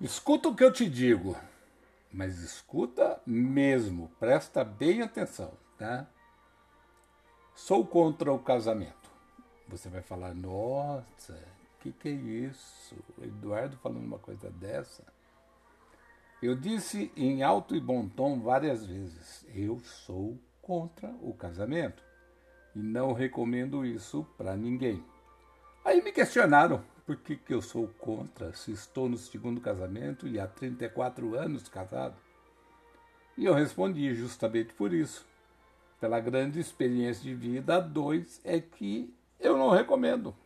Escuta o que eu te digo, mas escuta mesmo, presta bem atenção, tá? Sou contra o casamento. Você vai falar, nossa, o que, que é isso? Eduardo falando uma coisa dessa. Eu disse em alto e bom tom várias vezes: eu sou contra o casamento e não recomendo isso para ninguém. Aí me questionaram por que, que eu sou contra se estou no segundo casamento e há 34 anos casado. E eu respondi justamente por isso. Pela grande experiência de vida a dois, é que eu não recomendo.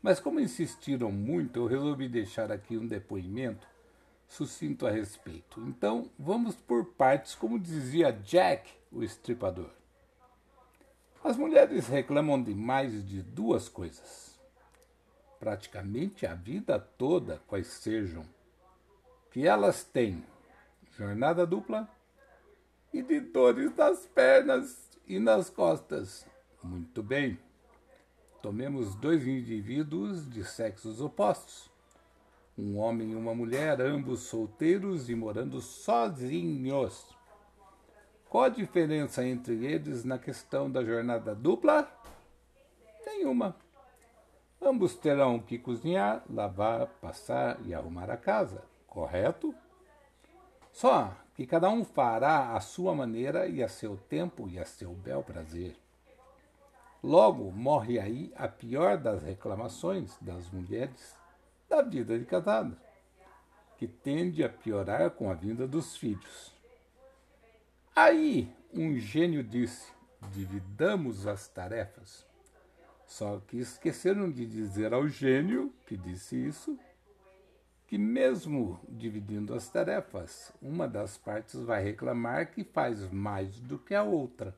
Mas como insistiram muito, eu resolvi deixar aqui um depoimento sucinto a respeito. Então, vamos por partes, como dizia Jack, o estripador. As mulheres reclamam de mais de duas coisas. Praticamente a vida toda, quais sejam, que elas têm jornada dupla e de dores nas pernas e nas costas. Muito bem. Tomemos dois indivíduos de sexos opostos. Um homem e uma mulher, ambos solteiros e morando sozinhos. Qual a diferença entre eles na questão da jornada dupla? Nenhuma. Ambos terão que cozinhar, lavar, passar e arrumar a casa, correto? Só que cada um fará a sua maneira e a seu tempo e a seu bel prazer. Logo morre aí a pior das reclamações das mulheres da vida de casada, que tende a piorar com a vinda dos filhos. Aí um gênio disse: dividamos as tarefas. Só que esqueceram de dizer ao gênio que disse isso que, mesmo dividindo as tarefas, uma das partes vai reclamar que faz mais do que a outra,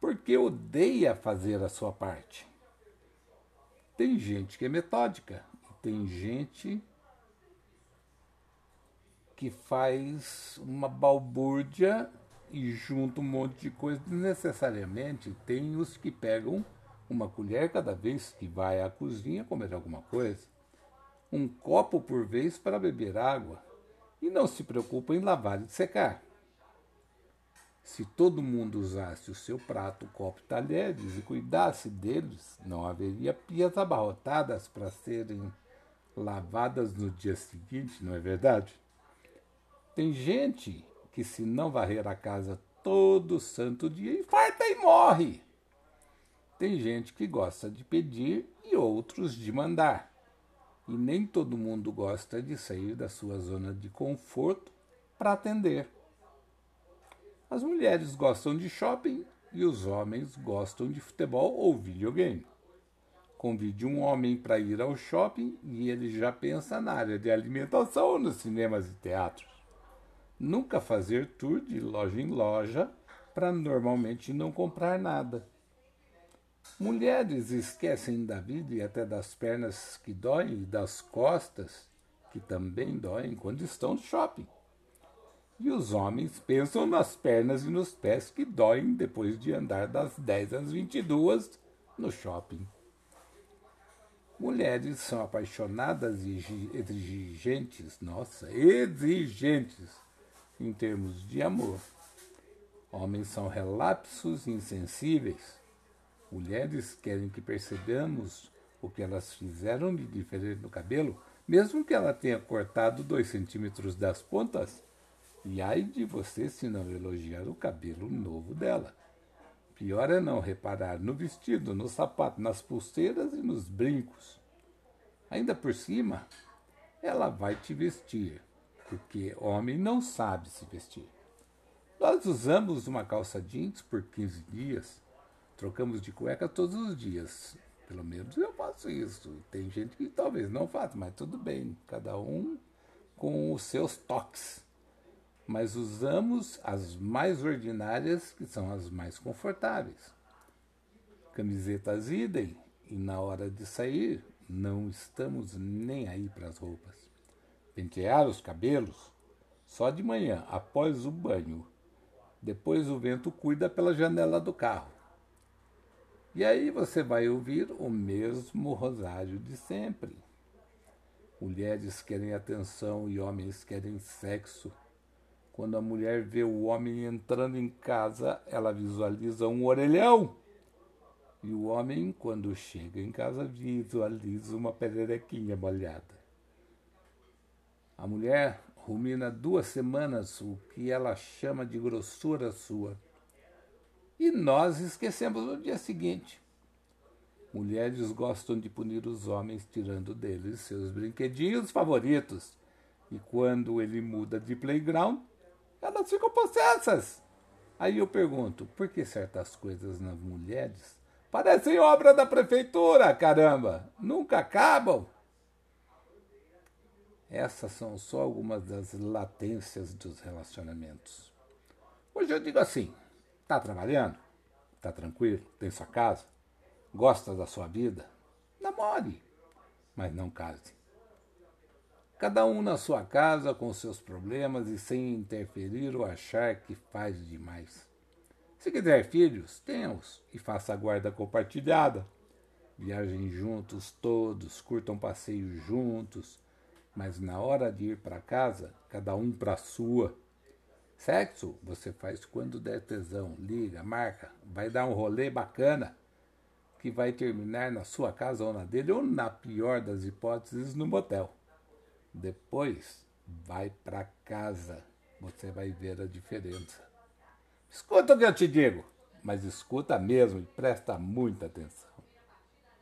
porque odeia fazer a sua parte. Tem gente que é metódica e tem gente que faz uma balbúrdia e junta um monte de coisa desnecessariamente. Tem os que pegam uma colher cada vez que vai à cozinha comer alguma coisa, um copo por vez para beber água e não se preocupa em lavar e secar. Se todo mundo usasse o seu prato, copo e talheres e cuidasse deles, não haveria pias abarrotadas para serem lavadas no dia seguinte, não é verdade? Tem gente que se não varrer a casa todo santo dia, infarta e morre. Tem gente que gosta de pedir e outros de mandar. E nem todo mundo gosta de sair da sua zona de conforto para atender. As mulheres gostam de shopping e os homens gostam de futebol ou videogame. Convide um homem para ir ao shopping e ele já pensa na área de alimentação nos cinemas e teatros nunca fazer tour de loja em loja para normalmente não comprar nada. Mulheres esquecem da vida e até das pernas que doem e das costas que também doem quando estão no shopping. E os homens pensam nas pernas e nos pés que doem depois de andar das 10 às 22 no shopping. Mulheres são apaixonadas e exigentes, nossa, exigentes em termos de amor. Homens são relapsos insensíveis. Mulheres querem que percebamos o que elas fizeram de diferente no cabelo, mesmo que ela tenha cortado dois centímetros das pontas. E ai de você se não elogiar o cabelo novo dela. Pior é não reparar no vestido, no sapato, nas pulseiras e nos brincos. Ainda por cima, ela vai te vestir porque homem não sabe se vestir. Nós usamos uma calça jeans por 15 dias, trocamos de cueca todos os dias. Pelo menos eu faço isso. Tem gente que talvez não faça, mas tudo bem, cada um com os seus toques. Mas usamos as mais ordinárias, que são as mais confortáveis. Camisetas idem, e na hora de sair, não estamos nem aí para as roupas pentear os cabelos só de manhã, após o banho. Depois o vento cuida pela janela do carro. E aí você vai ouvir o mesmo rosário de sempre. Mulheres querem atenção e homens querem sexo. Quando a mulher vê o homem entrando em casa, ela visualiza um orelhão. E o homem, quando chega em casa, visualiza uma pererequinha molhada. A mulher rumina duas semanas o que ela chama de grossura sua. E nós esquecemos no dia seguinte. Mulheres gostam de punir os homens, tirando deles seus brinquedinhos favoritos. E quando ele muda de playground, elas ficam possessas. Aí eu pergunto, por que certas coisas nas mulheres parecem obra da prefeitura, caramba? Nunca acabam? Essas são só algumas das latências dos relacionamentos. Hoje eu digo assim: tá trabalhando? Tá tranquilo? Tem sua casa? Gosta da sua vida? Namore, mas não case. Cada um na sua casa com seus problemas e sem interferir ou achar que faz demais. Se quiser filhos, tenha-os e faça a guarda compartilhada. Viajem juntos todos, curtam passeios juntos, mas na hora de ir para casa, cada um para a sua. Sexo você faz quando der tesão, liga, marca, vai dar um rolê bacana que vai terminar na sua casa ou na dele, ou na pior das hipóteses, no motel. Depois, vai para casa. Você vai ver a diferença. Escuta o que eu te digo, mas escuta mesmo e presta muita atenção.